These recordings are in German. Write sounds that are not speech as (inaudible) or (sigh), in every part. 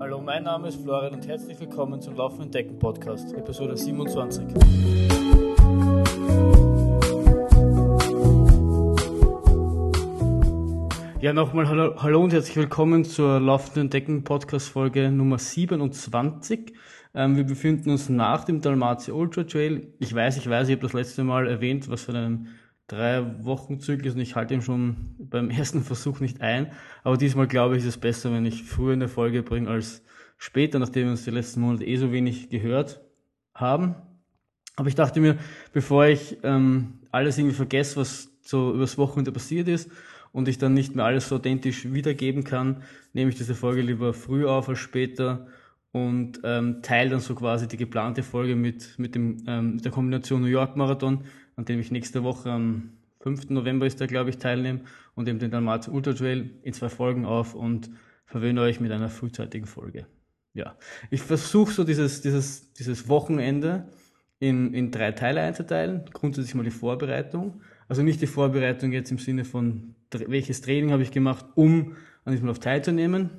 Hallo, mein Name ist Florian und herzlich willkommen zum Laufen Decken Podcast, Episode 27. Ja, nochmal hallo, hallo und herzlich willkommen zur Laufenden Decken Podcast Folge Nummer 27. Ähm, wir befinden uns nach dem Dalmatia Ultra Trail. Ich weiß, ich weiß, ich habe das letzte Mal erwähnt, was für einen drei Wochen Zyklus und ich halte ihn schon beim (laughs) ersten Versuch nicht ein. Aber diesmal glaube ich, ist es besser, wenn ich früher eine Folge bringe als später, nachdem wir uns die letzten Monate eh so wenig gehört haben. Aber ich dachte mir, bevor ich ähm, alles irgendwie vergesse, was so übers Wochenende passiert ist und ich dann nicht mehr alles so authentisch wiedergeben kann, nehme ich diese Folge lieber früh auf als später und ähm, teile dann so quasi die geplante Folge mit, mit, dem, ähm, mit der Kombination New York Marathon, an dem ich nächste Woche am 5. November ist der, glaube ich, teilnehme und eben den Dalmatien Ultra Trail in zwei Folgen auf und verwöhne euch mit einer frühzeitigen Folge. Ja, ich versuche so dieses, dieses, dieses Wochenende in, in drei Teile einzuteilen. Grundsätzlich mal die Vorbereitung. Also nicht die Vorbereitung jetzt im Sinne von, welches Training habe ich gemacht, um an diesem Lauf teilzunehmen.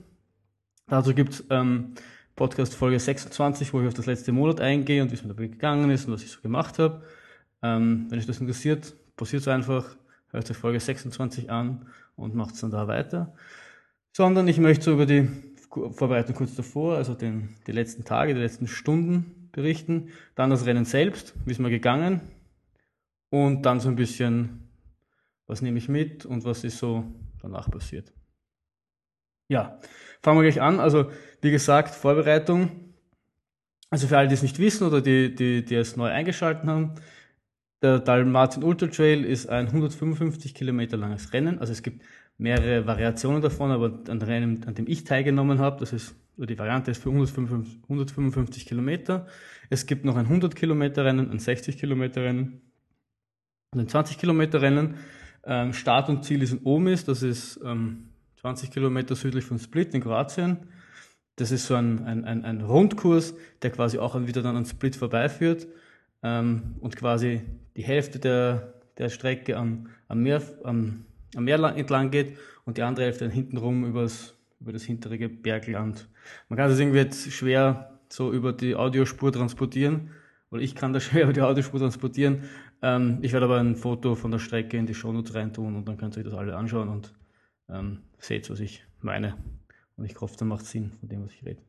Dazu gibt's ähm, Podcast Folge 26, wo ich auf das letzte Monat eingehe und wie es mir dabei gegangen ist und was ich so gemacht habe. Ähm, wenn euch das interessiert, passiert es einfach, hört euch Folge 26 an und macht es dann da weiter. Sondern ich möchte so über die Vorbereitung kurz davor, also den, die letzten Tage, die letzten Stunden berichten. Dann das Rennen selbst, wie ist mir gegangen. Und dann so ein bisschen, was nehme ich mit und was ist so danach passiert. Ja, fangen wir gleich an. Also, wie gesagt, Vorbereitung. Also für alle, die es nicht wissen oder die, die, die es neu eingeschaltet haben, der Dalmatien Ultra Trail ist ein 155 Kilometer langes Rennen. Also es gibt mehrere Variationen davon, aber an, Rennen, an dem ich teilgenommen habe, das ist die Variante ist für 155, 155 Kilometer. Es gibt noch ein 100 Kilometer Rennen, ein 60 Kilometer Rennen und ein 20 Kilometer Rennen. Ähm, Start und Ziel ist in Omis, das ist ähm, 20 Kilometer südlich von Split in Kroatien. Das ist so ein, ein, ein, ein Rundkurs, der quasi auch wieder dann an Split vorbeiführt ähm, und quasi die Hälfte der, der Strecke am, am, Meer, am, am Meer entlang geht und die andere Hälfte dann hintenrum übers, über das hintere Bergland. Man kann das irgendwie jetzt schwer so über die Audiospur transportieren, oder ich kann das (laughs) schwer über die Audiospur transportieren. Ähm, ich werde aber ein Foto von der Strecke in die Shownotes reintun und dann könnt ihr euch das alle anschauen und ähm, seht, was ich meine. Und ich hoffe, da macht Sinn von dem, was ich rede.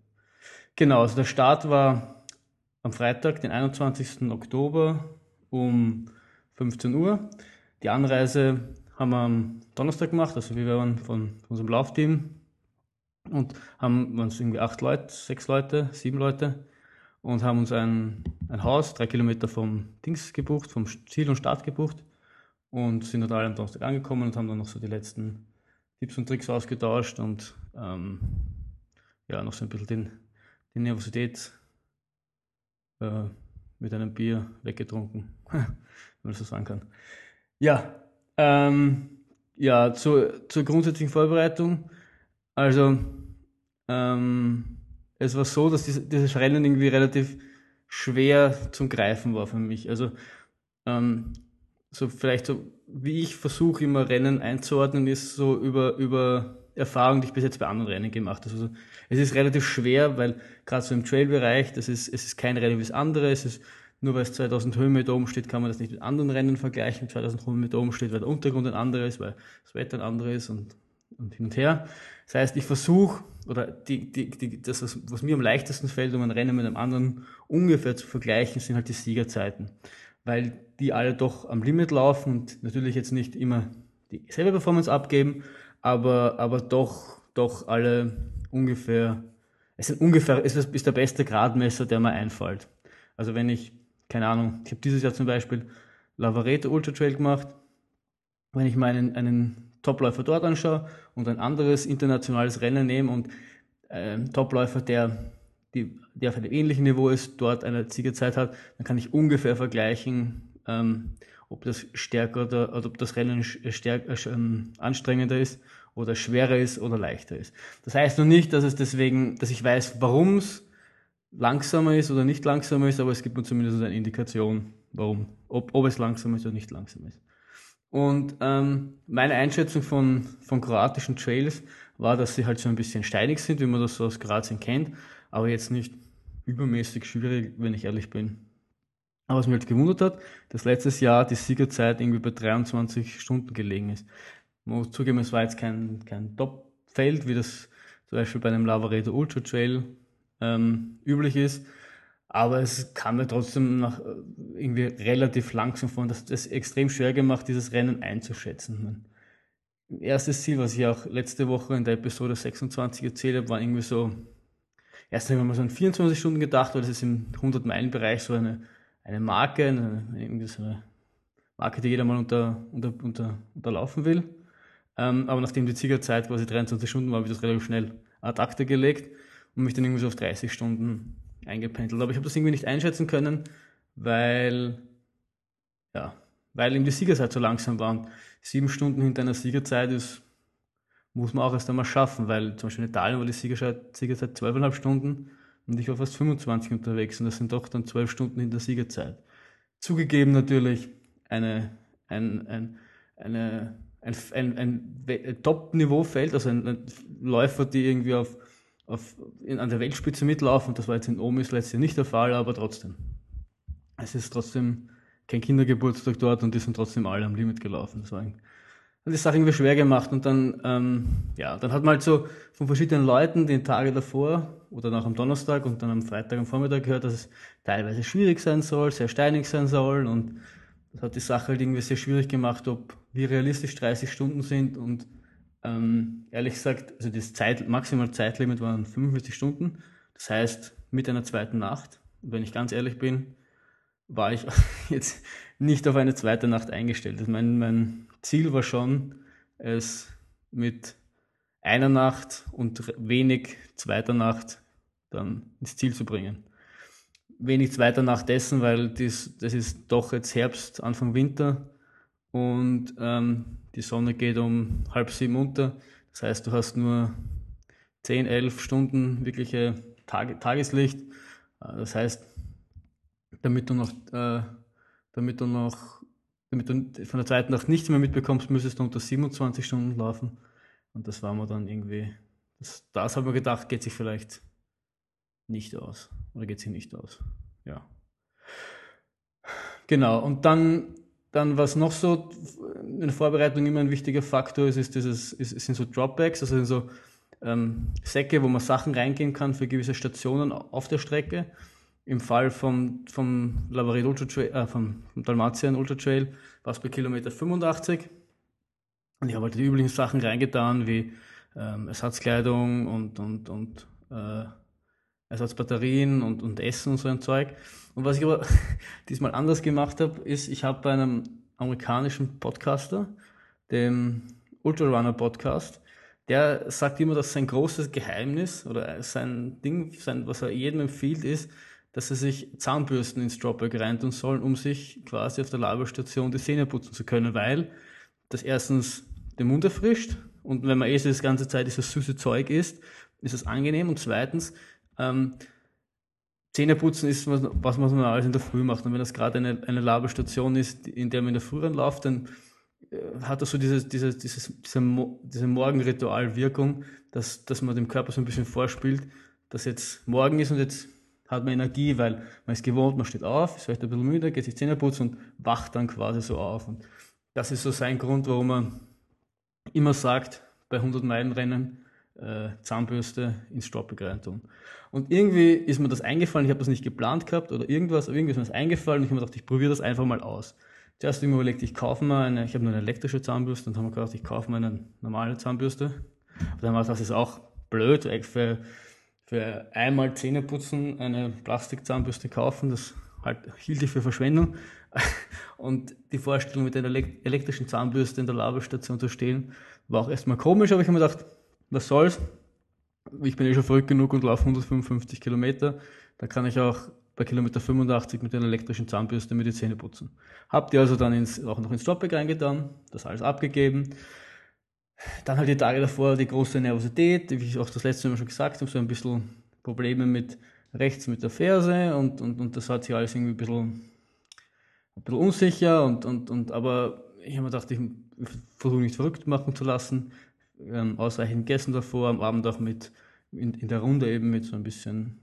Genau, also der Start war am Freitag, den 21. Oktober um 15 Uhr. Die Anreise haben wir am Donnerstag gemacht, also wir waren von, unserem Laufteam und haben uns irgendwie acht Leute, sechs Leute, sieben Leute und haben uns ein, ein Haus drei Kilometer vom Dings gebucht, vom Ziel und Start gebucht und sind dort alle am Donnerstag angekommen und haben dann noch so die letzten Tipps und Tricks ausgetauscht und ähm, ja, noch so ein bisschen die Nervosität äh, mit einem Bier weggetrunken, (laughs) wenn man so sagen kann. Ja, ähm, ja, zur, zur grundsätzlichen Vorbereitung. Also, ähm, es war so, dass dieses, dieses Rennen irgendwie relativ schwer zum Greifen war für mich. Also, ähm, so vielleicht so, wie ich versuche immer Rennen einzuordnen, ist so über, über Erfahrung, die ich bis jetzt bei anderen Rennen gemacht habe. Also es ist relativ schwer, weil gerade so im Trail-Bereich, das ist, es ist kein Rennen wie das andere, es ist nur weil es 2000 Höhenmeter oben steht, kann man das nicht mit anderen Rennen vergleichen. 2000 Höhenmeter oben steht, weil der Untergrund ein anderer ist, weil das Wetter ein anderes und, und hin und her. Das heißt, ich versuche, oder die, die, die, das, was, was mir am leichtesten fällt, um ein Rennen mit einem anderen ungefähr zu vergleichen, sind halt die Siegerzeiten weil die alle doch am Limit laufen und natürlich jetzt nicht immer dieselbe Performance abgeben, aber, aber doch, doch alle ungefähr, es sind ungefähr, es ist der beste Gradmesser, der mir einfällt. Also wenn ich, keine Ahnung, ich habe dieses Jahr zum Beispiel Lavareto Ultra Trail gemacht, wenn ich meinen einen Topläufer dort anschaue und ein anderes internationales Rennen nehme und äh, Topläufer, der die, der auf einem ähnlichen Niveau ist, dort eine Siegerzeit hat, dann kann ich ungefähr vergleichen, ähm, ob das stärker oder, oder ob das Rennen stärker, äh, ähm, anstrengender ist oder schwerer ist oder leichter ist. Das heißt noch nicht, dass es deswegen, dass ich weiß, warum es langsamer ist oder nicht langsamer ist, aber es gibt mir zumindest eine Indikation, warum, ob, ob es langsamer ist oder nicht langsamer ist. Und ähm, meine Einschätzung von, von kroatischen Trails war, dass sie halt so ein bisschen steinig sind, wie man das so aus Grazien kennt, aber jetzt nicht übermäßig schwierig, wenn ich ehrlich bin. Aber was mich halt gewundert hat, dass letztes Jahr die Siegerzeit irgendwie bei 23 Stunden gelegen ist. Man muss zugeben, es war jetzt kein, kein Top-Feld, wie das zum Beispiel bei einem Lavaredo Ultra Trail ähm, üblich ist. Aber es kam mir trotzdem nach äh, irgendwie relativ langsam vor. Das ist extrem schwer gemacht, dieses Rennen einzuschätzen. Mein erstes Ziel, was ich auch letzte Woche in der Episode 26 erzählt habe, war irgendwie so, erst habe ich mal so an 24 Stunden gedacht, weil das ist im 100-Meilen-Bereich so eine, eine Marke, eine, irgendwie so eine Marke, die jeder mal unter, unter, unter, unterlaufen will. Ähm, aber nachdem die Ziegerzeit quasi 23 Stunden war, habe ich das relativ schnell ad acta gelegt und mich dann irgendwie so auf 30 Stunden eingependelt. Aber ich habe das irgendwie nicht einschätzen können, weil, ja, weil eben die Siegerzeit so langsam war. Und sieben Stunden hinter einer Siegerzeit ist, muss man auch erst einmal schaffen, weil zum Beispiel in Italien war die Siegerzeit, Siegerzeit 12,5 Stunden und ich war fast 25 unterwegs und das sind doch dann 12 Stunden hinter Siegerzeit. Zugegeben natürlich eine, ein, ein, eine ein, ein, ein Top-Niveau-Feld, also ein, ein, Läufer, die irgendwie auf, auf, in, an der Weltspitze mitlaufen. Das war jetzt in Omis letztes Jahr nicht der Fall, aber trotzdem. Es ist trotzdem kein Kindergeburtstag dort und die sind trotzdem alle am Limit gelaufen. Das war ein, hat die Sache irgendwie schwer gemacht und dann, ähm, ja, dann hat man halt so von verschiedenen Leuten den Tage davor oder nach am Donnerstag und dann am Freitag am Vormittag gehört, dass es teilweise schwierig sein soll, sehr steinig sein soll und das hat die Sache halt irgendwie sehr schwierig gemacht, ob wie realistisch 30 Stunden sind und ähm, ehrlich gesagt, also das Zeit, maximal Zeitlimit waren 45 Stunden. Das heißt, mit einer zweiten Nacht. Und wenn ich ganz ehrlich bin, war ich (laughs) jetzt nicht auf eine zweite Nacht eingestellt. Also mein, mein Ziel war schon, es mit einer Nacht und wenig zweiter Nacht dann ins Ziel zu bringen wenig zweiter nach dessen, weil das, das ist doch jetzt Herbst, Anfang Winter und ähm, die Sonne geht um halb sieben unter. Das heißt, du hast nur 10, 11 Stunden wirkliche Tag Tageslicht. Äh, das heißt, damit du noch, äh, damit du noch, damit du von der zweiten Nacht nichts mehr mitbekommst, müsstest du unter 27 Stunden laufen. Und das war mir dann irgendwie, das, das haben wir gedacht, geht sich vielleicht nicht aus. Oder geht sie nicht aus? Ja. Genau, und dann, dann was noch so in der Vorbereitung immer ein wichtiger Faktor ist, ist dieses, ist, sind so Dropbacks, also sind so ähm, Säcke, wo man Sachen reingehen kann für gewisse Stationen auf der Strecke. Im Fall vom, vom Lavaret Ultra Trail, äh, vom, vom Dalmatien Ultra Trail war es bei Kilometer 85. Und ich habe halt die üblichen Sachen reingetan, wie ähm, Ersatzkleidung und, und, und äh, Ersatzbatterien und, und Essen und so ein Zeug. Und was ich aber (laughs) diesmal anders gemacht habe, ist, ich habe bei einem amerikanischen Podcaster, dem Ultra Runner Podcast, der sagt immer, dass sein großes Geheimnis oder sein Ding, sein, was er jedem empfiehlt, ist, dass er sich Zahnbürsten ins Dropback reintun soll, um sich quasi auf der Laberstation die Zähne putzen zu können, weil das erstens den Mund erfrischt und wenn man eh so das ganze Zeit dieses süße Zeug isst, ist es angenehm und zweitens ähm, Zähneputzen ist, was, was man alles in der Früh macht. Und wenn das gerade eine, eine Laberstation ist, in der man in der Früh ranläuft, dann äh, hat das so dieses, dieses, dieses, diese, diese Morgenritualwirkung, dass, dass man dem Körper so ein bisschen vorspielt, dass jetzt morgen ist und jetzt hat man Energie, weil man ist gewohnt, man steht auf, ist vielleicht ein bisschen müde, geht sich Zähne putzen und wacht dann quasi so auf. Und das ist so sein Grund, warum man immer sagt, bei 100 Meilen Rennen, äh, Zahnbürste ins Stoppig reintun. Und irgendwie ist mir das eingefallen, ich habe das nicht geplant gehabt oder irgendwas, aber irgendwie ist mir das eingefallen und ich habe mir gedacht, ich probiere das einfach mal aus. Zuerst habe ich mir überlegt, ich kaufe mal eine, ich habe nur eine elektrische Zahnbürste und habe ich gedacht, ich kaufe mal eine normale Zahnbürste. Aber dann war das ist auch blöd, für, für einmal Zähne putzen eine Plastikzahnbürste kaufen, das halt, hielt ich für Verschwendung. (laughs) Und die Vorstellung, mit einer elektrischen Zahnbürste in der Labestation zu stehen, war auch erstmal komisch, aber ich habe mir gedacht, was soll's? Ich bin eh schon verrückt genug und laufe 155 Kilometer. Da kann ich auch bei Kilometer 85 mit einer elektrischen Zahnbürste mir die Zähne putzen. Habt ihr also dann ins, auch noch ins Dropback reingetan, das alles abgegeben. Dann halt die Tage davor die große Nervosität, wie ich auch das letzte Mal schon gesagt habe, so ein bisschen Probleme mit rechts mit der Ferse und, und, und das hat sich alles irgendwie ein bisschen, ein bisschen unsicher und, und, und aber ich habe mir gedacht, ich versuche nicht verrückt machen zu lassen ähm, ausreichend gegessen davor, am Abend auch mit in, in der Runde eben mit so ein bisschen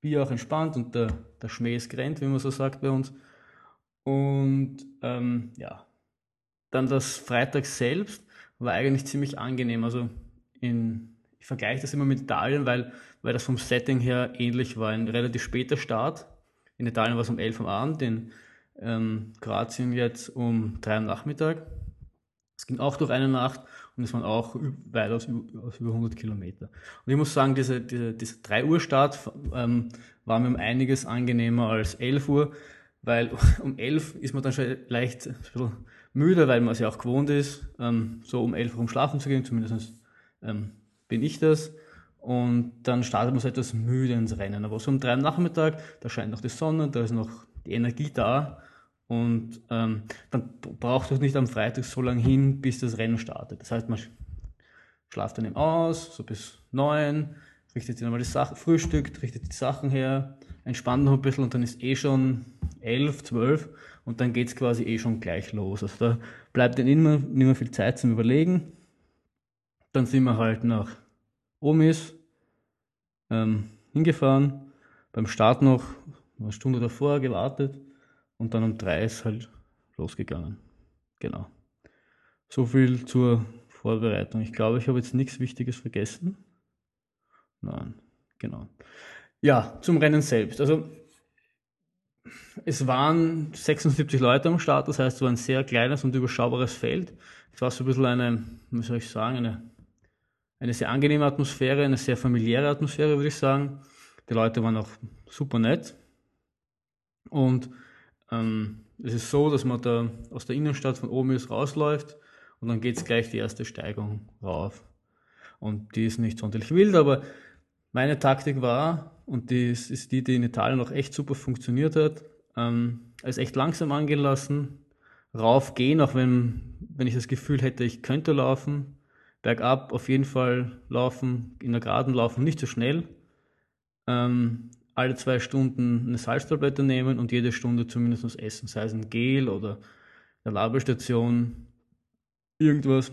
Bier auch entspannt und der, der Schmäh ist grennt, wie man so sagt bei uns. Und ähm, ja, dann das Freitag selbst war eigentlich ziemlich angenehm. Also in, ich vergleiche das immer mit Italien, weil, weil das vom Setting her ähnlich war. Ein relativ später Start. In Italien war es um 11 Uhr am Abend, in ähm, Kroatien jetzt um 3 Uhr am Nachmittag. Es ging auch durch eine Nacht und es waren auch weit aus, aus über 100 Kilometer. Und ich muss sagen, diese, diese, dieser 3 Uhr Start ähm, war mir um einiges angenehmer als 11 Uhr, weil (laughs) um 11 ist man dann schon leicht ein bisschen müde, weil man es ja auch gewohnt ist, ähm, so um 11 Uhr um schlafen zu gehen, zumindest ähm, bin ich das. Und dann startet man so etwas müde ins Rennen. Aber so um 3 Uhr Nachmittag, da scheint noch die Sonne, da ist noch die Energie da und ähm, dann braucht es nicht am Freitag so lange hin, bis das Rennen startet. Das heißt, man schlaft dann eben aus, so bis neun, richtet sich nochmal die Sachen, frühstückt, richtet die Sachen her, entspannt noch ein bisschen und dann ist eh schon elf, zwölf und dann geht es quasi eh schon gleich los. Also da bleibt dann immer nicht mehr viel Zeit zum Überlegen. Dann sind wir halt nach Omis ähm, hingefahren, beim Start noch eine Stunde davor gewartet und dann um drei ist halt losgegangen. Genau. So viel zur Vorbereitung. Ich glaube, ich habe jetzt nichts Wichtiges vergessen. Nein, genau. Ja, zum Rennen selbst. Also es waren 76 Leute am Start, das heißt, es war ein sehr kleines und überschaubares Feld. Es war so ein bisschen eine, wie soll ich sagen, eine, eine sehr angenehme Atmosphäre, eine sehr familiäre Atmosphäre, würde ich sagen. Die Leute waren auch super nett. Und ähm, es ist so, dass man da aus der Innenstadt von Omis rausläuft und dann geht es gleich die erste Steigung rauf. Und die ist nicht sonderlich wild, aber meine Taktik war, und die ist, ist die, die in Italien auch echt super funktioniert hat, ähm, es echt langsam angelassen, rauf gehen, auch wenn, wenn ich das Gefühl hätte, ich könnte laufen, bergab auf jeden Fall laufen, in der Geraden laufen, nicht so schnell. Ähm, alle zwei Stunden eine Salztablette nehmen und jede Stunde zumindest was essen, sei es ein Gel oder eine Laberstation, irgendwas.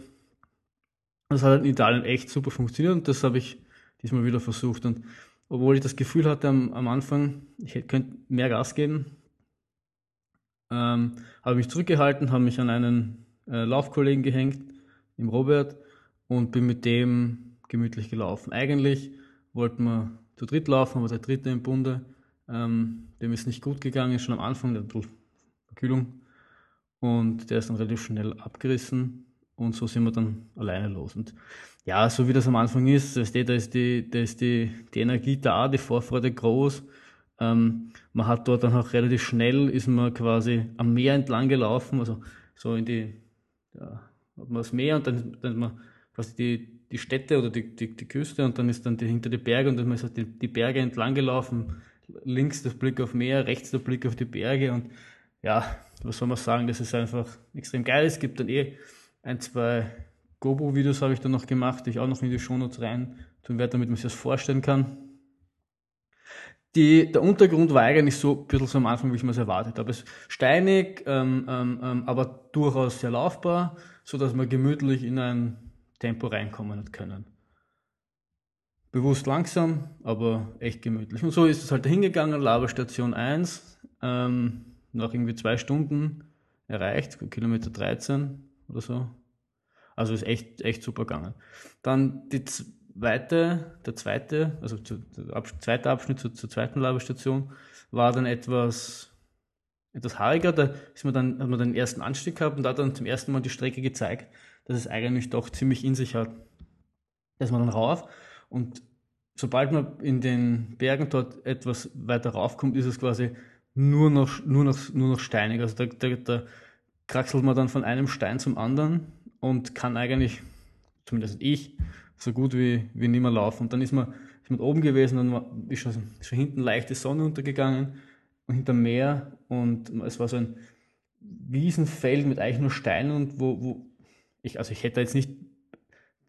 Das hat in Italien echt super funktioniert und das habe ich diesmal wieder versucht. Und obwohl ich das Gefühl hatte am, am Anfang, ich könnte mehr Gas geben, ähm, habe mich zurückgehalten, habe mich an einen äh, Laufkollegen gehängt, im Robert, und bin mit dem gemütlich gelaufen. Eigentlich wollten wir zu dritt laufen, aber der dritte im Bunde, ähm, dem ist nicht gut gegangen, ist schon am Anfang der Verkühlung und der ist dann relativ schnell abgerissen und so sind wir dann alleine los. Und ja, so wie das am Anfang ist, da ist die, da ist die, die Energie da, die Vorfreude groß. Ähm, man hat dort dann auch relativ schnell, ist man quasi am Meer entlang gelaufen, also so in die, ja, hat man das Meer und dann, dann man quasi die, die Städte oder die, die, die Küste und dann ist dann die, hinter die Berge und dann ist halt die, die Berge entlang gelaufen. Links der Blick auf Meer, rechts der Blick auf die Berge und ja, was soll man sagen, das ist einfach extrem geil. Es gibt dann eh ein, zwei GoPro-Videos habe ich dann noch gemacht, die ich auch noch in die Shownotes rein tun werde, damit man sich das vorstellen kann. Die, der Untergrund war eigentlich so ein bisschen so am Anfang, wie ich mir es erwartet habe. Es ist steinig, ähm, ähm, ähm, aber durchaus sehr laufbar, so dass man gemütlich in ein Tempo reinkommen können. Bewusst langsam, aber echt gemütlich. Und so ist es halt hingegangen, Laberstation 1, ähm, nach irgendwie zwei Stunden erreicht, Kilometer 13 oder so. Also ist echt, echt super gegangen. Dann die zweite, der zweite, also der Ab zweite Abschnitt zur, zur zweiten Laberstation war dann etwas, etwas haariger. Da ist man dann, hat man den ersten Anstieg gehabt und da hat dann zum ersten Mal die Strecke gezeigt dass es eigentlich doch ziemlich in sich hat. Da man dann rauf und sobald man in den Bergen dort etwas weiter raufkommt, ist es quasi nur noch, nur noch, nur noch steinig. Also da, da, da kraxelt man dann von einem Stein zum anderen und kann eigentlich, zumindest ich, so gut wie, wie nicht mehr laufen. Und dann ist man, ist man oben gewesen, dann ist schon, schon hinten leichte Sonne untergegangen und hinterm Meer und es war so ein Wiesenfeld mit eigentlich nur Steinen und wo, wo ich, also ich hätte jetzt nicht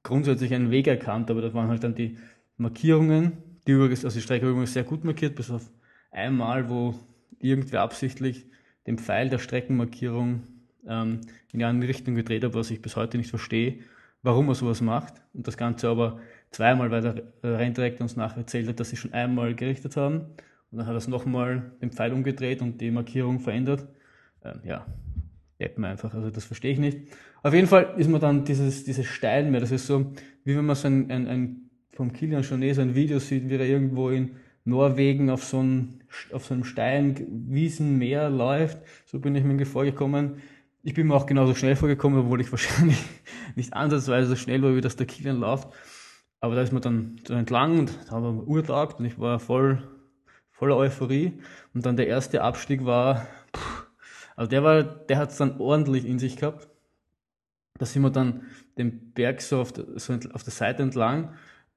grundsätzlich einen Weg erkannt, aber da waren halt dann die Markierungen, die übrigens, also die Strecke übrigens sehr gut markiert, bis auf einmal, wo irgendwer absichtlich den Pfeil der Streckenmarkierung ähm, in eine andere Richtung gedreht hat, was ich bis heute nicht verstehe, warum er sowas macht. Und das Ganze aber zweimal, weil der Renndirektor uns nachher erzählt hat, dass sie schon einmal gerichtet haben. Und dann hat er es nochmal den Pfeil umgedreht und die Markierung verändert. Ähm, ja, Deppen einfach, also das verstehe ich nicht. Auf jeden Fall ist man dann dieses, dieses Steinmeer, das ist so, wie wenn man so ein, ein, ein vom Kilian Jornet so ein Video sieht, wie er irgendwo in Norwegen auf so, ein, auf so einem Steinwiesenmeer läuft. So bin ich mir vorgekommen. Ich bin mir auch genauso schnell vorgekommen, obwohl ich (laughs) wahrscheinlich nicht ansatzweise so schnell war, wie das der Kilian läuft. Aber da ist man dann so entlang und da haben wir urtagt und ich war voll, voller Euphorie. Und dann der erste Abstieg war, pff, also der war, der hat es dann ordentlich in sich gehabt. Da sind wir dann den Berg so auf, der, so auf der Seite entlang,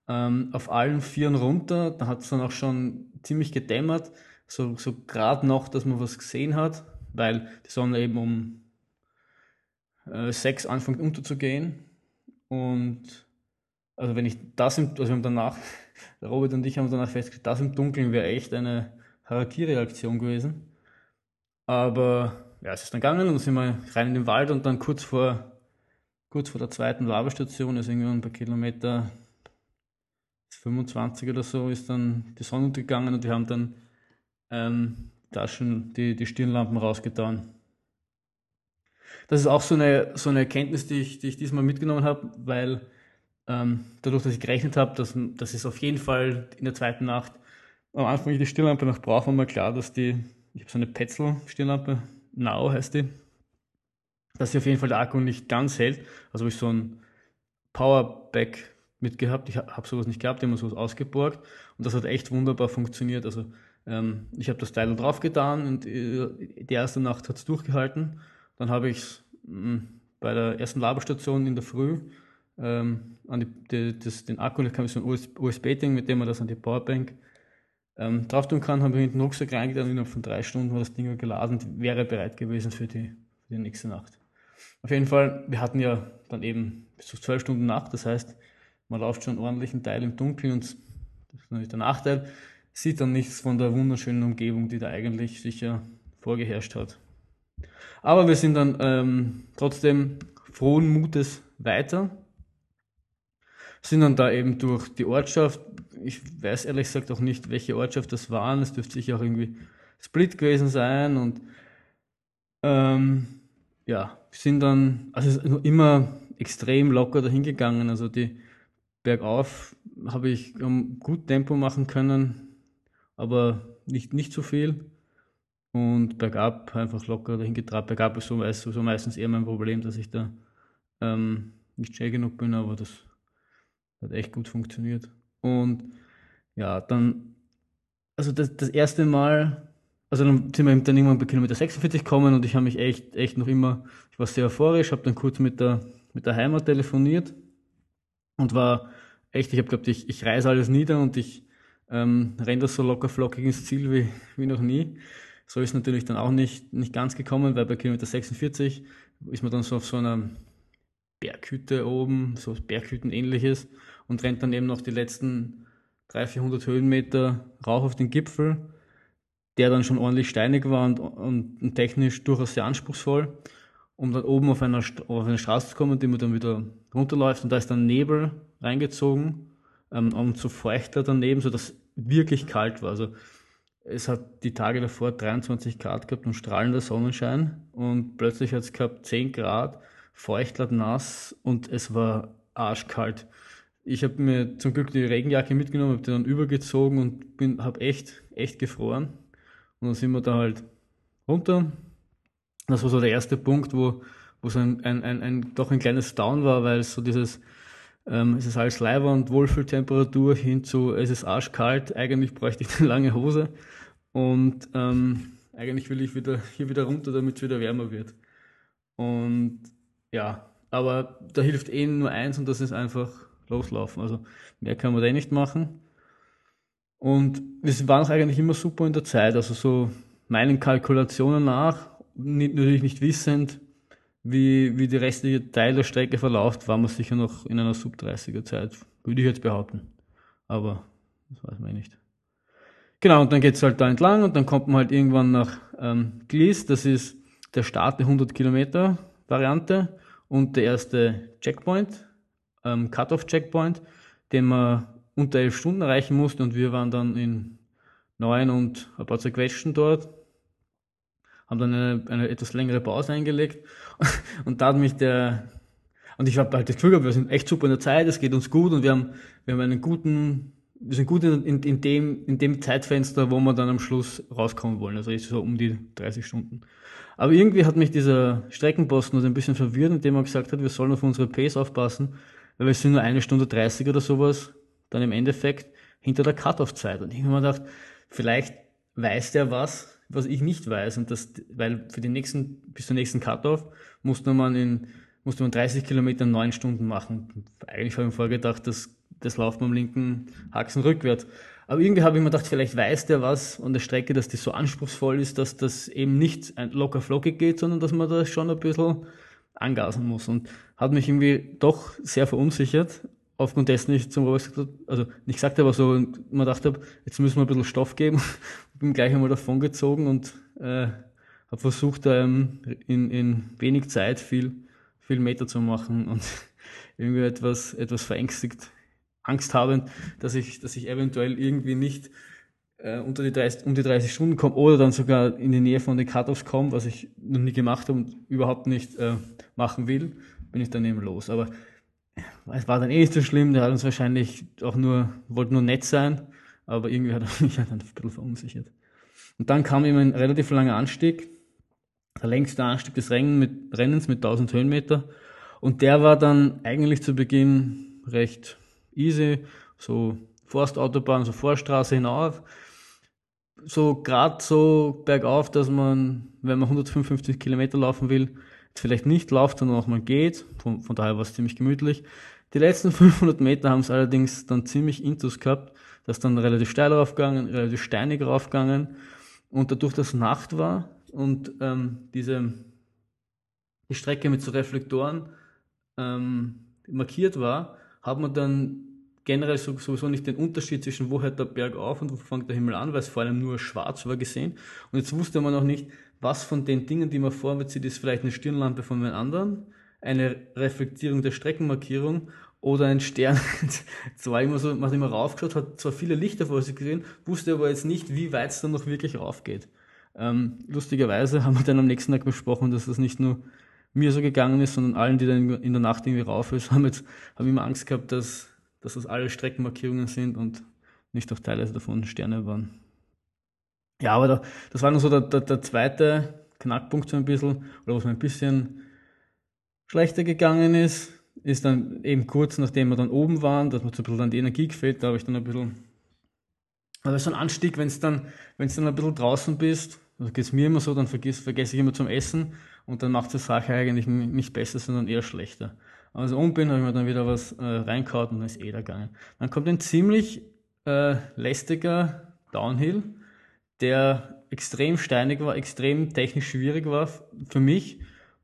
ähm, auf allen Vieren runter. Da hat es dann auch schon ziemlich gedämmert, so, so gerade noch, dass man was gesehen hat, weil die Sonne eben um äh, sechs anfängt unterzugehen. Und also wenn ich das im, also wir haben danach, (laughs) Robert und ich haben danach festgestellt, das im Dunkeln wäre echt eine Harakiri-Aktion gewesen. Aber ja, es ist dann gegangen und dann sind wir rein in den Wald und dann kurz vor, kurz vor der zweiten Labestation, also irgendwann ein paar Kilometer 25 oder so, ist dann die Sonne untergegangen und wir haben dann ähm, Taschen, die, die Stirnlampen rausgetan. Das ist auch so eine, so eine Erkenntnis, die ich, die ich diesmal mitgenommen habe, weil ähm, dadurch, dass ich gerechnet habe, dass, dass es auf jeden Fall in der zweiten Nacht am Anfang die Stirnlampe noch brauche, war mir klar, dass die, ich habe so eine Petzl-Stirnlampe, Now heißt die, dass sie auf jeden Fall der Akku nicht ganz hält. Also habe ich so ein Powerback mitgehabt. Ich habe sowas nicht gehabt, immer sowas ausgeborgt und das hat echt wunderbar funktioniert. Also ähm, ich habe das Teil drauf getan und äh, die erste Nacht hat es durchgehalten. Dann habe ich es hm, bei der ersten Laberstation in der Früh ähm, an die, die, das, den Akku, da kam so ein USB-Ding, mit dem man das an die Powerbank ähm, drauf tun kann, habe ich in den Rucksack reingetan, innerhalb von drei Stunden war das Ding geladen und wäre bereit gewesen für die, für die nächste Nacht. Auf jeden Fall, wir hatten ja dann eben bis zu zwölf Stunden Nacht, das heißt, man läuft schon ordentlich einen Teil im Dunkeln und das ist natürlich der Nachteil, sieht dann nichts von der wunderschönen Umgebung, die da eigentlich sicher vorgeherrscht hat. Aber wir sind dann ähm, trotzdem frohen Mutes weiter, sind dann da eben durch die Ortschaft, ich weiß ehrlich gesagt auch nicht, welche Ortschaft das war, es dürfte sicher auch irgendwie Split gewesen sein und ähm, ja, sind dann, also immer extrem locker dahingegangen, also die bergauf habe ich gut Tempo machen können, aber nicht, nicht so viel. Und bergab einfach locker dahin. Bergab ist so, so meistens eher mein Problem, dass ich da ähm, nicht schnell genug bin, aber das hat echt gut funktioniert. Und ja, dann, also das, das erste Mal, also dann sind wir dann irgendwann bei Kilometer 46 gekommen und ich habe mich echt, echt noch immer, ich war sehr euphorisch, habe dann kurz mit der, mit der Heimat telefoniert und war echt, ich habe gehabt, ich, ich reiße alles nieder und ich ähm, renne das so locker flockig ins Ziel wie, wie noch nie. So ist natürlich dann auch nicht, nicht ganz gekommen, weil bei Kilometer 46 ist man dann so auf so einer Berghütte oben, so Berghütten ähnliches und rennt dann eben noch die letzten 300, 400 Höhenmeter rauf auf den Gipfel, der dann schon ordentlich steinig war und, und, und technisch durchaus sehr anspruchsvoll um dann oben auf einer, auf eine Straße zu kommen, die man dann wieder runterläuft und da ist dann Nebel reingezogen ähm, und so feuchter daneben, so dass wirklich kalt war. Also es hat die Tage davor 23 Grad gehabt und strahlender Sonnenschein und plötzlich hat es gehabt 10 Grad, feuchtler nass und es war arschkalt. Ich habe mir zum Glück die Regenjacke mitgenommen, habe die dann übergezogen und bin, habe echt, echt gefroren. Und dann sind wir da halt runter, das war so der erste Punkt, wo, wo so ein, ein, ein, ein doch ein kleines Down war, weil so dieses, ähm, es ist alles Leiber und Wohlfühltemperatur hin zu, es ist arschkalt, eigentlich bräuchte ich eine lange Hose und ähm, eigentlich will ich wieder hier wieder runter, damit es wieder wärmer wird. Und ja, aber da hilft eh nur eins und das ist einfach loslaufen. Also mehr kann man da eh nicht machen. Und wir waren auch eigentlich immer super in der Zeit. Also so meinen Kalkulationen nach natürlich nicht wissend, wie, wie die restliche Teil der Strecke verläuft, war man sicher noch in einer Sub-30er Zeit, würde ich jetzt behaupten. Aber das weiß man eh nicht. Genau, und dann geht es halt da entlang und dann kommt man halt irgendwann nach ähm, Glies, das ist der Start der 100 Kilometer Variante und der erste Checkpoint ähm, Cut-Off-Checkpoint, den man unter elf Stunden erreichen musste und wir waren dann in neun und ein paar zerquetschten dort, haben dann eine, eine etwas längere Pause eingelegt (laughs) und da hat mich der, und ich habe halt das Gefühl gehabt, wir sind echt super in der Zeit, es geht uns gut und wir haben, wir haben einen guten, wir sind gut in, in, in, dem, in dem Zeitfenster, wo wir dann am Schluss rauskommen wollen. Also ist so um die 30 Stunden. Aber irgendwie hat mich dieser Streckenposten ein bisschen verwirrt, indem er gesagt hat, wir sollen auf unsere Pace aufpassen, weil wir sind nur eine Stunde 30 oder sowas, dann im Endeffekt hinter der Cut-Off-Zeit. Und ich habe mir gedacht, vielleicht weiß der was, was ich nicht weiß. Und das, weil für den nächsten, bis zum nächsten Cut-Off musste man in, musste man 30 Kilometer neun Stunden machen. Eigentlich habe ich mir vorgedacht, dass das läuft am linken Haxen rückwärts. Aber irgendwie habe ich mir gedacht, vielleicht weiß der was an der Strecke, dass die so anspruchsvoll ist, dass das eben nicht locker flockig geht, sondern dass man da schon ein bisschen angasen muss. Und hat mich irgendwie doch sehr verunsichert, aufgrund dessen ich zum Robert gesagt habe, also nicht gesagt habe, aber so, man dachte, jetzt müssen wir ein bisschen Stoff geben. (laughs) Bin gleich einmal davon gezogen und äh, habe versucht, ähm, in, in wenig Zeit viel, viel Meter zu machen und (laughs) irgendwie etwas, etwas verängstigt Angst habe, dass ich, dass ich eventuell irgendwie nicht äh, unter die 30, um die 30 Stunden komme oder dann sogar in die Nähe von den Cut-Offs komme, was ich noch nie gemacht habe und überhaupt nicht äh, machen will, bin ich dann eben los. Aber es war dann eh nicht so schlimm, der hat uns wahrscheinlich auch nur, wollte nur nett sein, aber irgendwie hat er (laughs) mich halt ein bisschen verunsichert. Und dann kam eben ein relativ langer Anstieg, der längste Anstieg des Rennen mit, Rennens mit 1000 Höhenmeter. Und der war dann eigentlich zu Beginn recht easy, so Forstautobahn, so Vorstraße hinauf. So gerade so bergauf, dass man, wenn man 155 Kilometer laufen will, vielleicht nicht läuft, sondern auch mal geht. Von, von daher war es ziemlich gemütlich. Die letzten (laughs) 500 Meter haben es allerdings dann ziemlich intus gehabt. Das ist dann relativ steil raufgegangen, relativ steinig raufgegangen. Und dadurch, dass Nacht war und ähm, diese die Strecke mit so Reflektoren ähm, markiert war, hat man dann generell sowieso nicht den Unterschied zwischen wo hört der Berg auf und wo fängt der Himmel an, weil es vor allem nur schwarz war gesehen. Und jetzt wusste man auch nicht, was von den Dingen, die man vorwärts sieht, ist vielleicht eine Stirnlampe von den anderen, eine Reflektierung der Streckenmarkierung oder ein Stern. (laughs) Es immer so, man hat immer raufgeschaut, hat zwar viele Lichter vor sich gesehen, wusste aber jetzt nicht, wie weit es dann noch wirklich raufgeht. Ähm, lustigerweise haben wir dann am nächsten Tag besprochen, dass das nicht nur mir so gegangen ist, sondern allen, die dann in der Nacht irgendwie rauf ist, (laughs) haben jetzt haben immer Angst gehabt, dass, dass das alle Streckenmarkierungen sind und nicht auch teilweise davon Sterne waren. Ja, aber da, das war noch so der, der, der, zweite Knackpunkt so ein bisschen, oder was mir ein bisschen schlechter gegangen ist, ist dann eben kurz nachdem wir dann oben waren, dass mir so ein bisschen dann die Energie gefällt, da habe ich dann ein bisschen, also so ein Anstieg, wenn es dann, wenn es dann ein bisschen draußen bist, also geht es mir immer so, dann vergesse, vergesse ich immer zum Essen und dann macht die Sache eigentlich nicht besser, sondern eher schlechter. Also oben bin, habe ich mir dann wieder was äh, reingehauen und dann ist eh da gegangen. Dann kommt ein ziemlich äh, lästiger Downhill, der extrem steinig war, extrem technisch schwierig war für mich,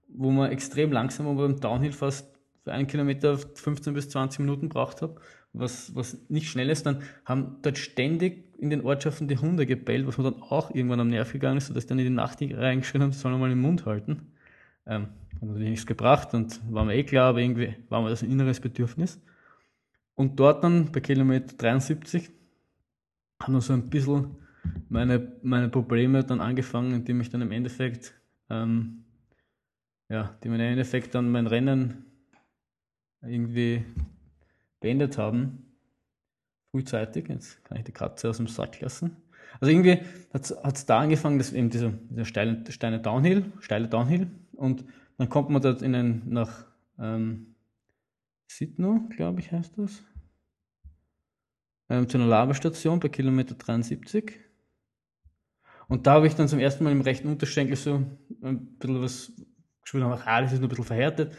wo man extrem langsam aber beim Downhill fast für einen Kilometer 15 bis 20 Minuten braucht habe, was, was nicht schnell ist. Dann haben dort ständig in den Ortschaften die Hunde gebellt, was mir dann auch irgendwann am Nerv gegangen ist, sodass dann in die Nacht reingeschrien habe, sollen wir mal den Mund halten. Ähm, hat natürlich nichts gebracht und war mir eh klar, aber irgendwie war mir das ein inneres Bedürfnis. Und dort dann bei Kilometer 73 haben dann so ein bisschen meine, meine Probleme dann angefangen, indem ich dann im Endeffekt, ähm, ja, die im Endeffekt dann mein Rennen irgendwie beendet haben. Frühzeitig, jetzt kann ich die Katze aus dem Sack lassen. Also irgendwie hat es da angefangen, dass eben dieser, dieser steile, steile Downhill, steile Downhill und dann kommt man dort in ein, nach ähm, Sidno, glaube ich, heißt das, ähm, zu einer Laberstation bei Kilometer 73. Und da habe ich dann zum ersten Mal im rechten Unterschenkel so ein bisschen was gespürt, habe, ah, das ist nur ein bisschen verhärtet.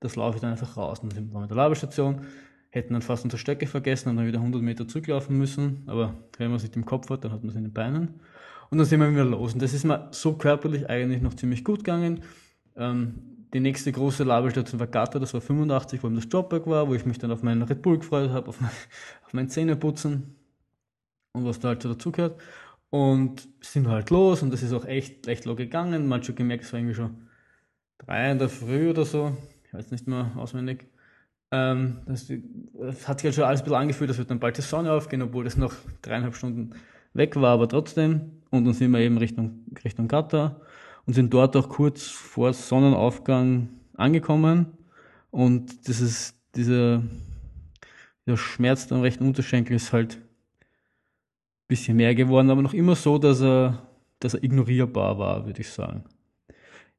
Das laufe ich dann einfach raus. Dann sind wir mit der Laberstation, hätten dann fast unsere Stöcke vergessen und dann wieder 100 Meter zurücklaufen müssen. Aber wenn man es nicht im Kopf hat, dann hat man es in den Beinen. Und dann sind wir wieder los. Und das ist mir so körperlich eigentlich noch ziemlich gut gegangen. Ähm, die nächste große Labelstation war Gata, das war 85, wo das Jobberg war, wo ich mich dann auf meinen Red Bull gefreut habe, auf mein, auf mein Zähneputzen und was da halt so dazugehört. Und sind halt los und das ist auch echt, echt low gegangen. Man hat schon gemerkt, es war irgendwie schon drei in der Früh oder so. Ich weiß nicht mehr auswendig. Ähm, das, das, hat sich halt schon alles ein bisschen angefühlt, dass wird dann bald die Sonne aufgehen, obwohl das noch dreieinhalb Stunden weg war, aber trotzdem. Und dann sind wir eben Richtung, Richtung Katar und sind dort auch kurz vor Sonnenaufgang angekommen. Und das ist dieser, dieser Schmerz am rechten Unterschenkel ist halt bisschen mehr geworden, aber noch immer so, dass er, dass er ignorierbar war, würde ich sagen.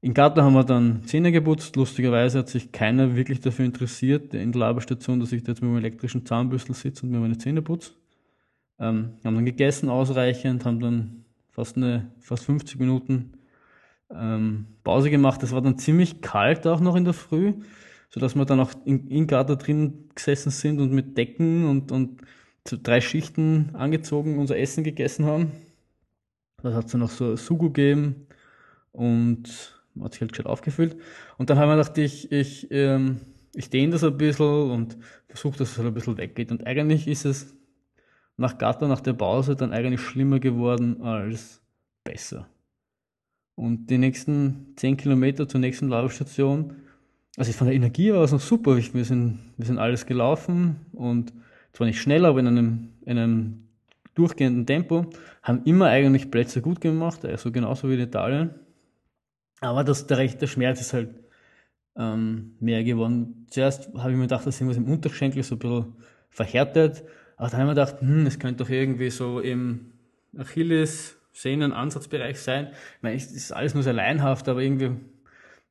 In Katar haben wir dann Zähne geputzt. Lustigerweise hat sich keiner wirklich dafür interessiert, in der Laberstation, dass ich da jetzt mit meinem elektrischen Zahnbürstel sitze und mir meine Zähne putze. Ähm, haben dann gegessen ausreichend, haben dann fast eine, fast 50 Minuten ähm, Pause gemacht. Es war dann ziemlich kalt auch noch in der Früh, so dass wir dann auch in, in Garda drin gesessen sind und mit Decken und, und zu drei Schichten angezogen unser Essen gegessen haben. Das hat dann noch so Sugo gegeben und man hat sich halt gescheit aufgefüllt. Und dann haben wir gedacht, ich, ich, ähm, ich dehne das ein bisschen und versuche, dass es halt ein bisschen weggeht. Und eigentlich ist es nach Gatter, nach der Pause, dann eigentlich schlimmer geworden als besser. Und die nächsten 10 Kilometer zur nächsten Laufstation, also von der Energie es noch super. Wir sind, wir sind alles gelaufen und zwar nicht schnell, aber in einem, in einem durchgehenden Tempo, haben immer eigentlich Plätze gut gemacht, also genauso wie in Italien. Aber das, der rechte Schmerz ist halt ähm, mehr geworden. Zuerst habe ich mir gedacht, dass irgendwas im Unterschenkel so ein bisschen verhärtet. Aber dann habe ich mir gedacht, hm, es könnte doch irgendwie so im Achilles, Sehnen-Ansatzbereich sein. Ich meine, es ist alles nur sehr leinhaft, aber irgendwie,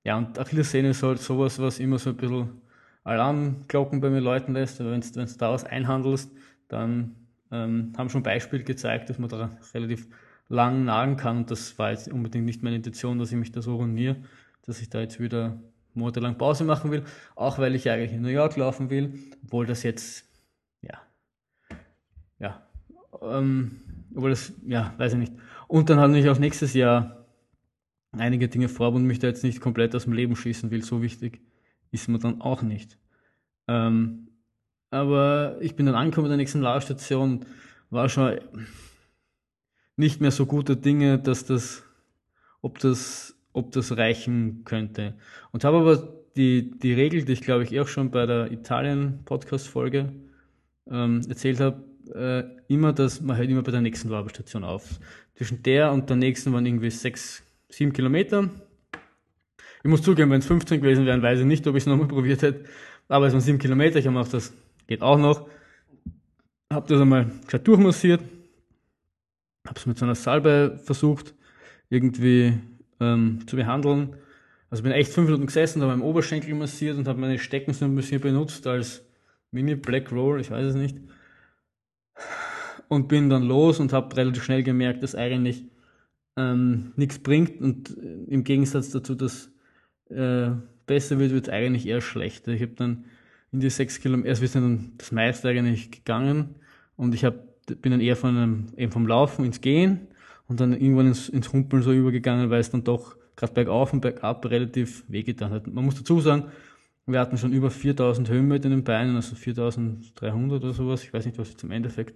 ja, und Achillessehne ist halt sowas, was immer so ein bisschen Alarmglocken bei mir läuten lässt. Aber wenn du daraus einhandelst, dann ähm, haben schon Beispiele gezeigt, dass man da relativ lang nagen kann. Und das war jetzt unbedingt nicht meine Intention, dass ich mich da so ruiniere, dass ich da jetzt wieder monatelang Pause machen will. Auch weil ich eigentlich in New York laufen will, obwohl das jetzt, ja, ja, ähm, obwohl das, ja, weiß ich nicht. Und dann habe ich auch nächstes Jahr einige Dinge vor und mich da jetzt nicht komplett aus dem Leben schießen will. So wichtig ist mir dann auch nicht. Ähm, aber ich bin dann angekommen in der nächsten Ladestation, war schon nicht mehr so gute Dinge, dass das, ob das, ob das reichen könnte. Und habe aber die, die Regel, die ich glaube ich auch schon bei der Italien-Podcast-Folge ähm, erzählt habe, äh, immer, dass man halt immer bei der nächsten Werbestation auf. Zwischen der und der nächsten waren irgendwie sechs, sieben Kilometer. Ich muss zugeben, wenn es 15 gewesen wären, weiß ich nicht, ob ich es nochmal probiert hätte. Aber es waren sieben Kilometer. Ich habe gedacht, das geht auch noch. Habe das einmal gescheit durchmassiert habe es mit so einer Salbe versucht, irgendwie ähm, zu behandeln. Also bin echt fünf Minuten gesessen, habe meinen Oberschenkel massiert und habe meine Stecken so ein bisschen benutzt als Mini Black Roll, ich weiß es nicht. Und bin dann los und habe relativ schnell gemerkt, dass eigentlich ähm, nichts bringt und äh, im Gegensatz dazu, dass äh, besser wird, wird es eigentlich eher schlechter. Ich habe dann in die sechs Kilometer, erst wir sind dann das meiste eigentlich gegangen und ich habe bin dann eher von einem, eben vom Laufen ins Gehen und dann irgendwann ins, ins Humpeln so übergegangen, weil es dann doch gerade bergauf und bergab relativ wehgetan hat. Man muss dazu sagen, wir hatten schon über 4000 Höhenmeter in den Beinen, also 4300 oder sowas. Ich weiß nicht, was jetzt im Endeffekt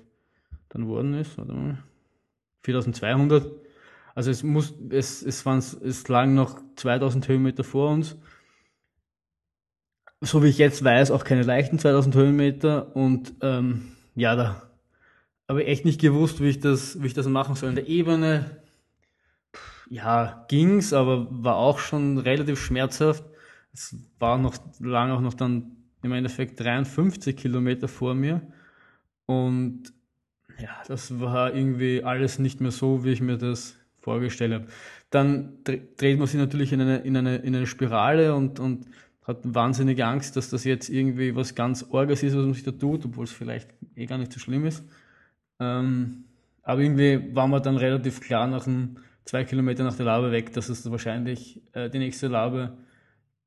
dann worden ist. Warte mal. 4200. Also es muss, es, es waren, es lagen noch 2000 Höhenmeter vor uns. So wie ich jetzt weiß, auch keine leichten 2000 Höhenmeter und ähm, ja, da habe ich echt nicht gewusst, wie ich das, wie ich das machen soll. In der Ebene, ja, ging's, aber war auch schon relativ schmerzhaft. Es war noch lange auch noch dann im Endeffekt 53 Kilometer vor mir. Und ja, das war irgendwie alles nicht mehr so, wie ich mir das vorgestellt habe. Dann dreht man sich natürlich in eine, in eine, in eine Spirale und, und hat wahnsinnige Angst, dass das jetzt irgendwie was ganz Orges ist, was man sich da tut, obwohl es vielleicht eh gar nicht so schlimm ist. Ähm, aber irgendwie war man dann relativ klar nach ein, zwei Kilometer nach der Labe weg, dass es wahrscheinlich äh, die nächste Labe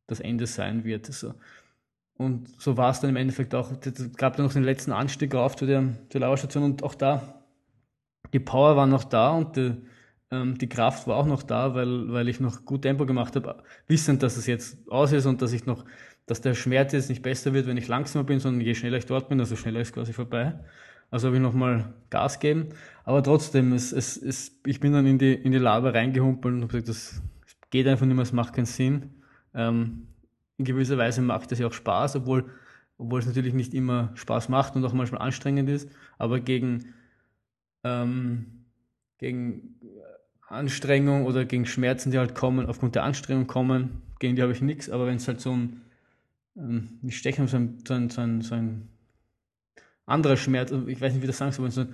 das Ende sein wird. So. Und so war es dann im Endeffekt auch. Es gab dann noch den letzten Anstieg rauf zu der, zur Lauerstation und auch da, die Power war noch da und die, ähm, die Kraft war auch noch da, weil, weil ich noch gut Tempo gemacht habe, wissend, dass es jetzt aus ist und dass ich noch, dass der Schmerz jetzt nicht besser wird, wenn ich langsamer bin, sondern je schneller ich dort bin, also schneller ist quasi vorbei. Also habe ich nochmal Gas gegeben. Aber trotzdem, es, es, es, ich bin dann in die, in die Lava reingehumpelt und habe gesagt, das geht einfach nicht mehr, es macht keinen Sinn. Ähm, in gewisser Weise macht das ja auch Spaß, obwohl obwohl es natürlich nicht immer Spaß macht und auch manchmal anstrengend ist, aber gegen, ähm, gegen Anstrengung oder gegen Schmerzen, die halt kommen, aufgrund der Anstrengung kommen, gegen die habe ich nichts, aber wenn es halt so ein, ähm, ich steche so ein, so ein, so ein, so ein anderer Schmerz, ich weiß nicht, wie das sagen soll, so ein,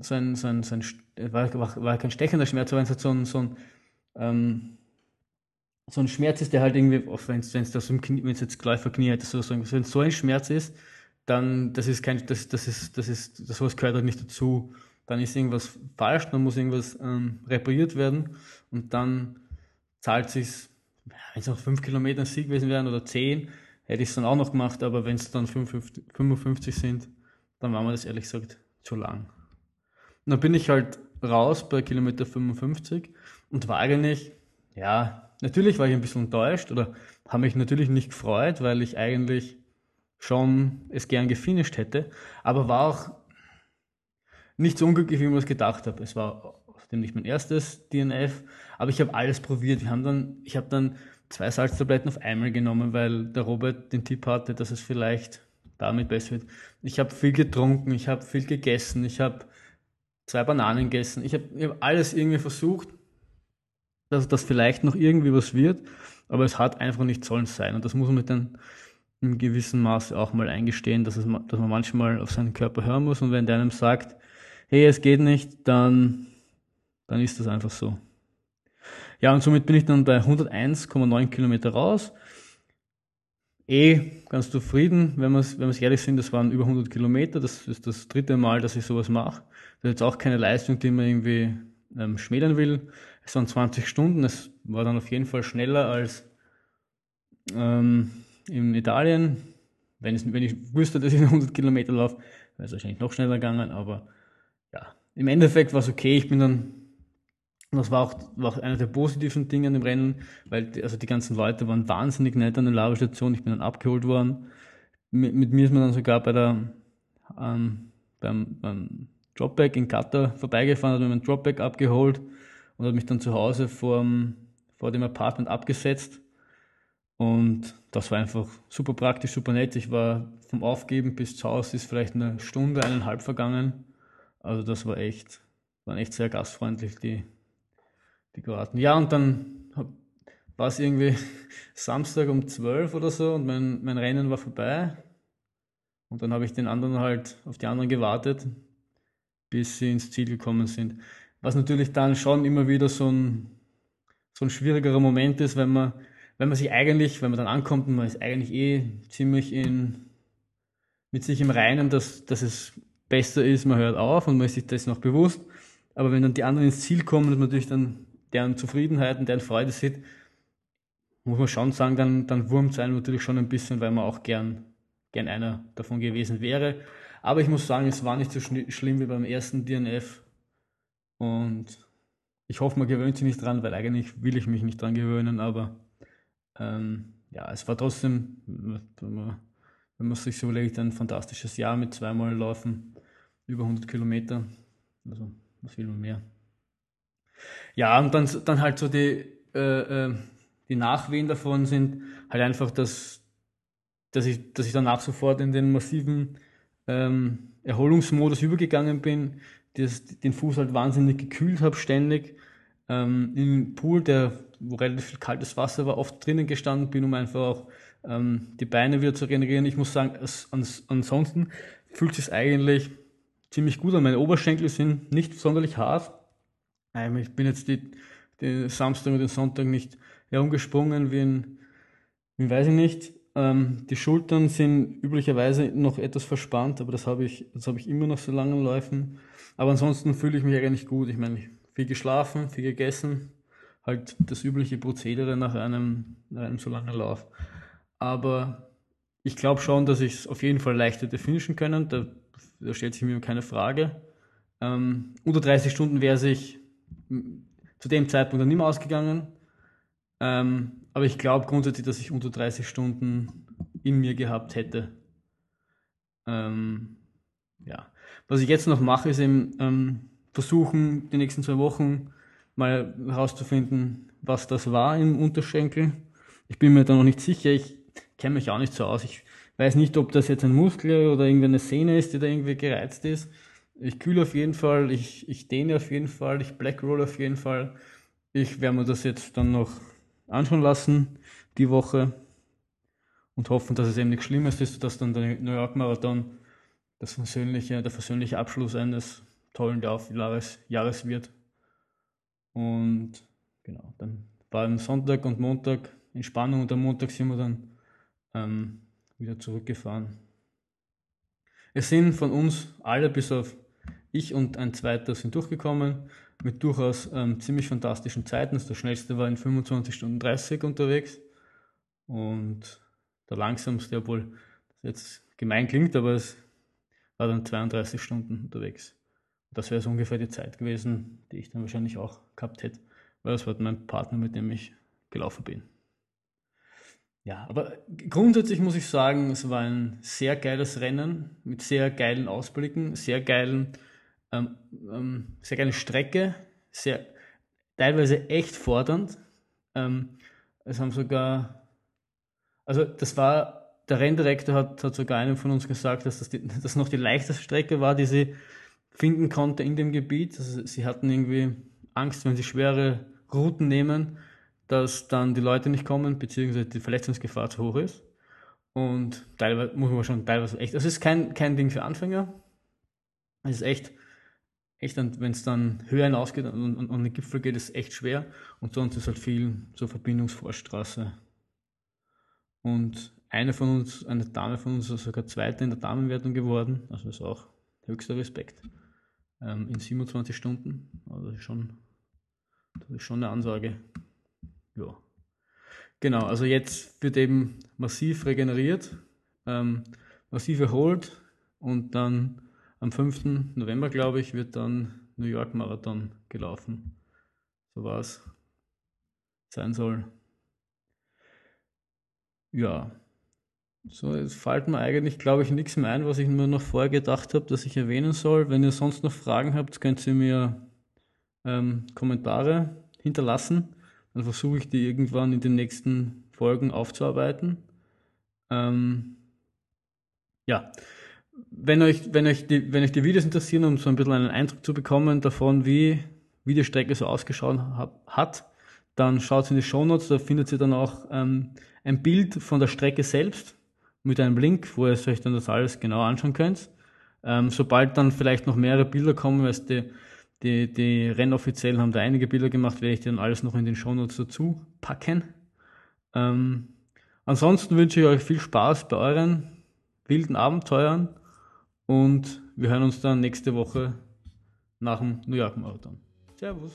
so ein, so ein, so ein war, war, war kein stechender Schmerz, aber wenn es halt so ein, so ein, ähm, so ein Schmerz ist, der halt irgendwie, wenn es das im Knie, wenn es jetzt Läuferknie hat, so, so, wenn es so ein Schmerz ist, dann, das ist kein, das, das ist, das ist, das sowas gehört halt nicht dazu. Dann ist irgendwas falsch, dann muss irgendwas ähm, repariert werden und dann zahlt sich's, wenn es noch fünf Kilometer Sieg gewesen wären oder zehn, hätte ich es dann auch noch gemacht, aber wenn es dann 55, 55 sind, dann war mir das ehrlich gesagt zu lang. Und dann bin ich halt raus bei Kilometer 55 und war eigentlich, ja, natürlich war ich ein bisschen enttäuscht oder habe mich natürlich nicht gefreut, weil ich eigentlich schon es gern gefinisht hätte, aber war auch nicht so unglücklich, wie ich mir das gedacht habe. Es war außerdem nicht mein erstes DNF, aber ich habe alles probiert. Wir haben dann, ich habe dann zwei Salztabletten auf einmal genommen, weil der Robert den Tipp hatte, dass es vielleicht damit besser wird. Ich habe viel getrunken, ich habe viel gegessen, ich habe zwei Bananen gegessen. Ich habe hab alles irgendwie versucht, dass das vielleicht noch irgendwie was wird, aber es hat einfach nicht sollen sein. Und das muss man dann in gewissem Maße auch mal eingestehen, dass, es, dass man manchmal auf seinen Körper hören muss und wenn der einem sagt, hey, es geht nicht, dann, dann ist das einfach so. Ja, und somit bin ich dann bei 101,9 Kilometer raus. Eh ganz zufrieden, wenn wir wenn ehrlich sind, das waren über 100 Kilometer. Das ist das dritte Mal, dass ich sowas mache. Das ist jetzt auch keine Leistung, die man irgendwie ähm, schmälern will. Es waren 20 Stunden. Es war dann auf jeden Fall schneller als ähm, in Italien. Wenn, es, wenn ich wüsste, dass ich (laughs) 100 Kilometer laufe, wäre es wahrscheinlich noch schneller gegangen. Aber ja, im Endeffekt war es okay. Ich bin dann das war auch, war auch einer der positiven Dinge an dem Rennen, weil die, also die ganzen Leute waren wahnsinnig nett an der Lavastation. Ich bin dann abgeholt worden. Mit, mit, mir ist man dann sogar bei der, ähm, beim, beim Dropback in Katar vorbeigefahren, hat mir mein Dropback abgeholt und hat mich dann zu Hause vor, vor dem Apartment abgesetzt. Und das war einfach super praktisch, super nett. Ich war vom Aufgeben bis zu Hause ist vielleicht eine Stunde, eineinhalb vergangen. Also das war echt, waren echt sehr gastfreundlich, die, die Kroaten. Ja, und dann war es irgendwie (laughs) Samstag um 12 oder so und mein, mein Rennen war vorbei. Und dann habe ich den anderen halt auf die anderen gewartet, bis sie ins Ziel gekommen sind. Was natürlich dann schon immer wieder so ein, so ein schwierigerer Moment ist, wenn man, wenn man sich eigentlich, wenn man dann ankommt man ist eigentlich eh ziemlich in, mit sich im Reinen, dass, dass es besser ist, man hört auf und man ist sich das noch bewusst. Aber wenn dann die anderen ins Ziel kommen, ist man natürlich dann deren Zufriedenheit und deren Freude sieht, muss man schon sagen, dann, dann wurmt es einem natürlich schon ein bisschen, weil man auch gern, gern einer davon gewesen wäre. Aber ich muss sagen, es war nicht so schlimm wie beim ersten DNF. Und ich hoffe, man gewöhnt sich nicht dran, weil eigentlich will ich mich nicht dran gewöhnen, aber ähm, ja, es war trotzdem, wenn man, wenn man sich so überlegt, ein fantastisches Jahr mit zweimal Laufen, über 100 Kilometer. Also, was will man mehr? Ja, und dann, dann halt so die, äh, äh, die Nachwehen davon sind halt einfach, dass, dass, ich, dass ich danach sofort in den massiven ähm, Erholungsmodus übergegangen bin, das, den Fuß halt wahnsinnig gekühlt habe ständig. Ähm, Im Pool, der, wo relativ viel kaltes Wasser war, oft drinnen gestanden bin, um einfach auch ähm, die Beine wieder zu regenerieren. Ich muss sagen, es, ans, ansonsten fühlt sich eigentlich ziemlich gut an. Meine Oberschenkel sind nicht sonderlich hart. Ich bin jetzt die, den Samstag und den Sonntag nicht herumgesprungen wie ein, wie weiß ich nicht. Ähm, die Schultern sind üblicherweise noch etwas verspannt, aber das habe ich, das ich immer noch so langen Läufen. Aber ansonsten fühle ich mich eigentlich gut. Ich meine, viel geschlafen, viel gegessen, halt das übliche Prozedere nach einem, nach einem so langen Lauf. Aber ich glaube schon, dass ich es auf jeden Fall leicht hätte finishen können. Da, da stellt sich mir keine Frage. Ähm, unter 30 Stunden wäre sich zu dem Zeitpunkt dann nicht mehr ausgegangen. Ähm, aber ich glaube grundsätzlich, dass ich unter 30 Stunden in mir gehabt hätte. Ähm, ja. Was ich jetzt noch mache, ist eben ähm, versuchen, die nächsten zwei Wochen mal herauszufinden, was das war im Unterschenkel. Ich bin mir da noch nicht sicher. Ich kenne mich auch nicht so aus. Ich weiß nicht, ob das jetzt ein Muskel oder irgendwie eine Sehne ist, die da irgendwie gereizt ist. Ich kühle auf jeden Fall, ich, ich dehne auf jeden Fall, ich blackroll auf jeden Fall. Ich werde mir das jetzt dann noch anschauen lassen, die Woche. Und hoffen, dass es eben nichts Schlimmes ist, dass dann der New York Marathon das persönliche, der persönliche Abschluss eines tollen Laufjahres Jahres wird. Und genau, dann war am Sonntag und Montag Entspannung und am Montag sind wir dann ähm, wieder zurückgefahren. Es sind von uns alle bis auf ich und ein zweiter sind durchgekommen mit durchaus ähm, ziemlich fantastischen Zeiten. Der schnellste war in 25 Stunden 30 unterwegs und der langsamste, obwohl das jetzt gemein klingt, aber es war dann 32 Stunden unterwegs. Das wäre so ungefähr die Zeit gewesen, die ich dann wahrscheinlich auch gehabt hätte, weil das war mein Partner, mit dem ich gelaufen bin. Ja, aber grundsätzlich muss ich sagen, es war ein sehr geiles Rennen mit sehr geilen Ausblicken, sehr geilen, ähm, ähm, sehr geile Strecke, sehr teilweise echt fordernd. Ähm, es haben sogar, also das war, der Renndirektor hat, hat sogar einem von uns gesagt, dass das, die, (laughs) das noch die leichteste Strecke war, die sie finden konnte in dem Gebiet. Also sie hatten irgendwie Angst, wenn sie schwere Routen nehmen, dass dann die Leute nicht kommen, beziehungsweise die Verletzungsgefahr zu hoch ist. Und teilweise muss man schon teilweise echt, es ist kein, kein Ding für Anfänger. Es ist echt, echt, wenn es dann höher hinausgeht und, und, und den Gipfel geht, ist es echt schwer. Und sonst ist halt viel zur Verbindungsvorstraße. Und eine von uns, eine Dame von uns ist sogar Zweite in der Damenwertung geworden. Also ist auch höchster Respekt. Ähm, in 27 Stunden. Also das schon, das ist schon eine Ansage. Ja. Genau, also jetzt wird eben massiv regeneriert, ähm, massiv erholt und dann am 5. November, glaube ich, wird dann New York Marathon gelaufen. So war es sein soll. Ja, so, es fällt mir eigentlich, glaube ich, nichts mehr ein, was ich mir noch vorher gedacht habe, dass ich erwähnen soll. Wenn ihr sonst noch Fragen habt, könnt ihr mir ähm, Kommentare hinterlassen. Dann versuche ich die irgendwann in den nächsten Folgen aufzuarbeiten. Ähm, ja, wenn euch, wenn, euch die, wenn euch die Videos interessieren, um so ein bisschen einen Eindruck zu bekommen davon, wie, wie die Strecke so ausgeschaut hat, dann schaut in die Show Notes, da findet ihr dann auch ähm, ein Bild von der Strecke selbst mit einem Link, wo ihr euch dann das alles genau anschauen könnt. Ähm, sobald dann vielleicht noch mehrere Bilder kommen, weil die die, die Rennoffiziellen haben da einige Bilder gemacht, werde ich dann alles noch in den Shownotes dazu packen. Ähm, ansonsten wünsche ich euch viel Spaß bei euren wilden Abenteuern und wir hören uns dann nächste Woche nach dem New York Marathon. Servus.